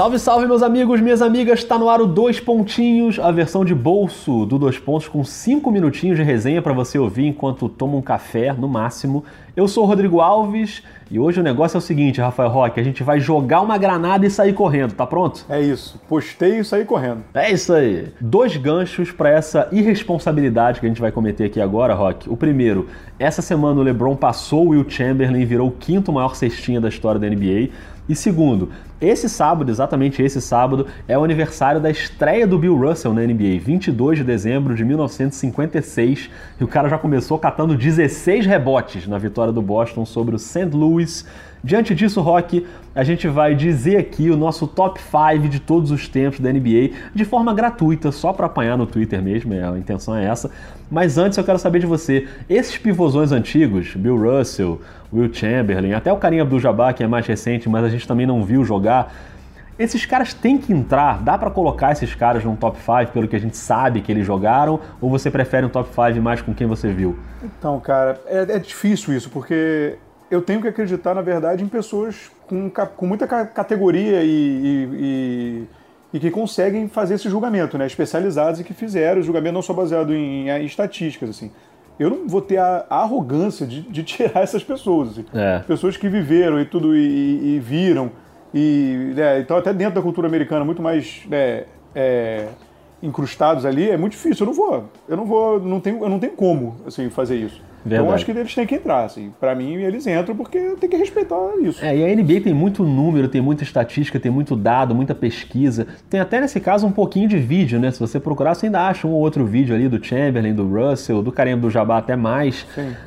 Salve, salve, meus amigos, minhas amigas. Tá no ar o Dois Pontinhos, a versão de bolso do Dois Pontos, com cinco minutinhos de resenha para você ouvir enquanto toma um café, no máximo. Eu sou o Rodrigo Alves e hoje o negócio é o seguinte, Rafael Roque: a gente vai jogar uma granada e sair correndo, tá pronto? É isso. Postei e saí correndo. É isso aí. Dois ganchos para essa irresponsabilidade que a gente vai cometer aqui agora, Rock. O primeiro, essa semana o LeBron passou o Will Chamberlain e virou o quinto maior cestinha da história da NBA. E segundo, esse sábado, exatamente esse sábado, é o aniversário da estreia do Bill Russell na NBA, 22 de dezembro de 1956, e o cara já começou catando 16 rebotes na vitória do Boston sobre o St. Louis. Diante disso, Rock, a gente vai dizer aqui o nosso top 5 de todos os tempos da NBA de forma gratuita, só para apanhar no Twitter mesmo, a intenção é essa. Mas antes eu quero saber de você, esses pivôzões antigos, Bill Russell, Will Chamberlain, até o Karim Abdul-Jabbar, que é mais recente, mas a gente também não viu jogar, esses caras têm que entrar, dá para colocar esses caras num top 5 pelo que a gente sabe que eles jogaram, ou você prefere um top 5 mais com quem você viu? Então, cara, é, é difícil isso, porque eu tenho que acreditar, na verdade, em pessoas com, com muita categoria e, e, e, e, que conseguem fazer esse julgamento, né? Especializados e que fizeram o julgamento não só baseado em, em estatísticas, assim. Eu não vou ter a, a arrogância de, de, tirar essas pessoas, assim. É. Pessoas que viveram e tudo e, viram e né, então até dentro da cultura americana muito mais né, é, incrustados ali é muito difícil. Eu não vou, eu não vou, não tenho, eu não tenho como assim fazer isso. Verdade. Então acho que eles têm que entrar, assim. Para mim, eles entram porque tem que respeitar isso. É, e a NBA tem muito número, tem muita estatística, tem muito dado, muita pesquisa. Tem até nesse caso um pouquinho de vídeo, né? Se você procurar, você ainda acha um ou outro vídeo ali do Chamberlain, do Russell, do Kareem do Jabá até mais.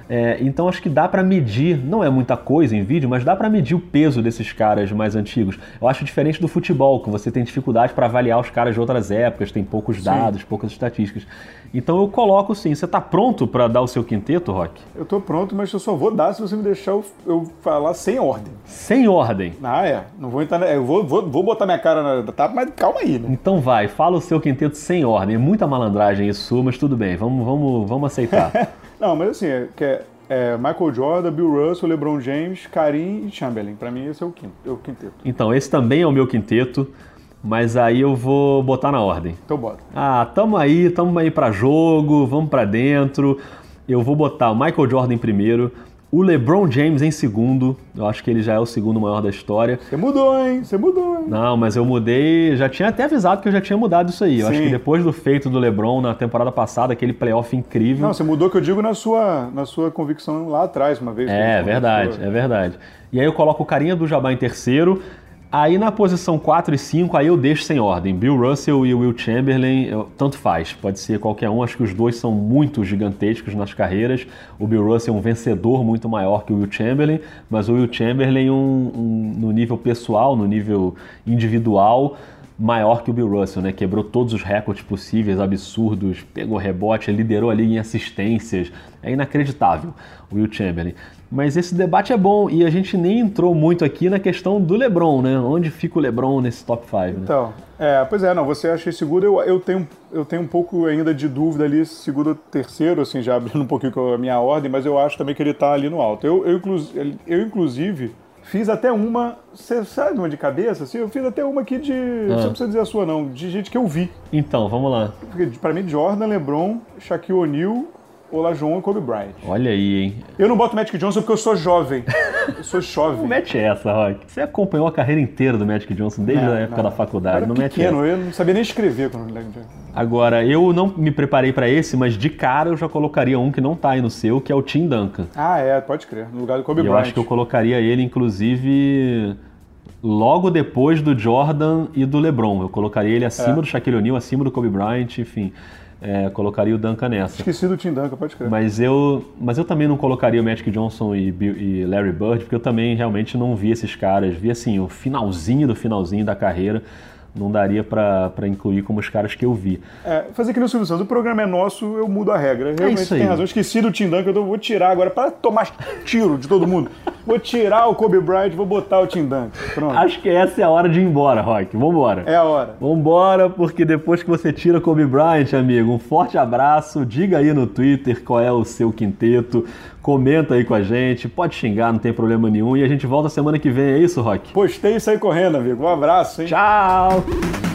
É, então acho que dá para medir, não é muita coisa em vídeo, mas dá para medir o peso desses caras mais antigos. Eu acho diferente do futebol, que você tem dificuldade para avaliar os caras de outras épocas, tem poucos dados, sim. poucas estatísticas. Então eu coloco sim. Você está pronto para dar o seu quinteto, Eu estou pronto, mas eu só vou dar se você me deixar eu, eu falar sem ordem. Sem ordem? Ah, é. Não vou entrar. Eu vou, vou, vou botar minha cara na tapa, mas calma aí, né? Então vai, fala o seu quinteto sem ordem. É muita malandragem isso, mas tudo bem, vamos, vamos, vamos aceitar. Não, mas assim, é, que é, é, Michael Jordan, Bill Russell, LeBron James, Karim e Chamberlain. Para mim, esse é o, quinto, é o quinteto. Então, esse também é o meu quinteto. Mas aí eu vou botar na ordem. Então bota. Ah, tamo aí, tamo aí pra jogo, vamos pra dentro. Eu vou botar o Michael Jordan em primeiro, o LeBron James em segundo. Eu acho que ele já é o segundo maior da história. Você mudou, hein? Você mudou, hein? Não, mas eu mudei. Já tinha até avisado que eu já tinha mudado isso aí. Eu Sim. acho que depois do feito do LeBron na temporada passada, aquele playoff incrível. Não, você mudou que eu digo na sua, na sua convicção lá atrás, uma vez. É, verdade, é verdade. E aí eu coloco o carinha do Jabá em terceiro. Aí na posição 4 e 5, aí eu deixo sem ordem. Bill Russell e Will Chamberlain, eu, tanto faz, pode ser qualquer um. Acho que os dois são muito gigantescos nas carreiras. O Bill Russell é um vencedor muito maior que o Will Chamberlain, mas o Will Chamberlain um, um, no nível pessoal, no nível individual, maior que o Bill Russell, né? Quebrou todos os recordes possíveis, absurdos, pegou rebote, liderou ali em assistências. É inacreditável o Will Chamberlain. Mas esse debate é bom e a gente nem entrou muito aqui na questão do LeBron, né? Onde fica o LeBron nesse top 5? Né? Então, é, pois é, não, você acha seguro, eu, eu, tenho, eu tenho um pouco ainda de dúvida ali, segundo terceiro, assim, já abrindo um pouquinho a minha ordem, mas eu acho também que ele está ali no alto. Eu, eu, eu, inclusive, fiz até uma, você sabe uma de cabeça? Assim, eu fiz até uma aqui de, ah. não precisa dizer a sua não, de gente que eu vi. Então, vamos lá. Para mim, Jordan, LeBron, Shaquille O'Neal, Olajuwon e Kobe Bryant. Olha aí, hein? Eu não boto Magic Johnson porque eu sou jovem. Eu sou jovem. não mete essa, Rock. Você acompanhou a carreira inteira do Magic Johnson desde não, a época não. da faculdade. Eu era não pequeno, mete essa. eu não sabia nem escrever quando eu Agora, eu não me preparei para esse, mas de cara eu já colocaria um que não tá aí no seu, que é o Tim Duncan. Ah, é, pode crer. No lugar do Kobe e Bryant. Eu acho que eu colocaria ele, inclusive logo depois do Jordan e do LeBron. Eu colocaria ele acima é. do Shaquille O'Neal, acima do Kobe Bryant, enfim é, colocaria o Duncan nessa. Esqueci do Tim Duncan, pode crer. Mas eu, mas eu também não colocaria o Magic Johnson e, e Larry Bird, porque eu também realmente não vi esses caras. Vi assim, o finalzinho do finalzinho da carreira não daria para incluir como os caras que eu vi. É, fazer que no Silvio Santos, o programa é nosso, eu mudo a regra. É Realmente é tem razão. Esqueci do Tim Duncan, eu vou tirar agora para tomar tiro de todo mundo. vou tirar o Kobe Bryant, vou botar o Tim Duncan. Pronto. Acho que essa é a hora de ir embora, Rock. Vambora. É a hora. Vambora, porque depois que você tira Kobe Bryant, amigo, um forte abraço. Diga aí no Twitter qual é o seu quinteto comenta aí com a gente, pode xingar, não tem problema nenhum. E a gente volta semana que vem, é isso, Rock? Postei e saí correndo, amigo. Um abraço, hein? Tchau!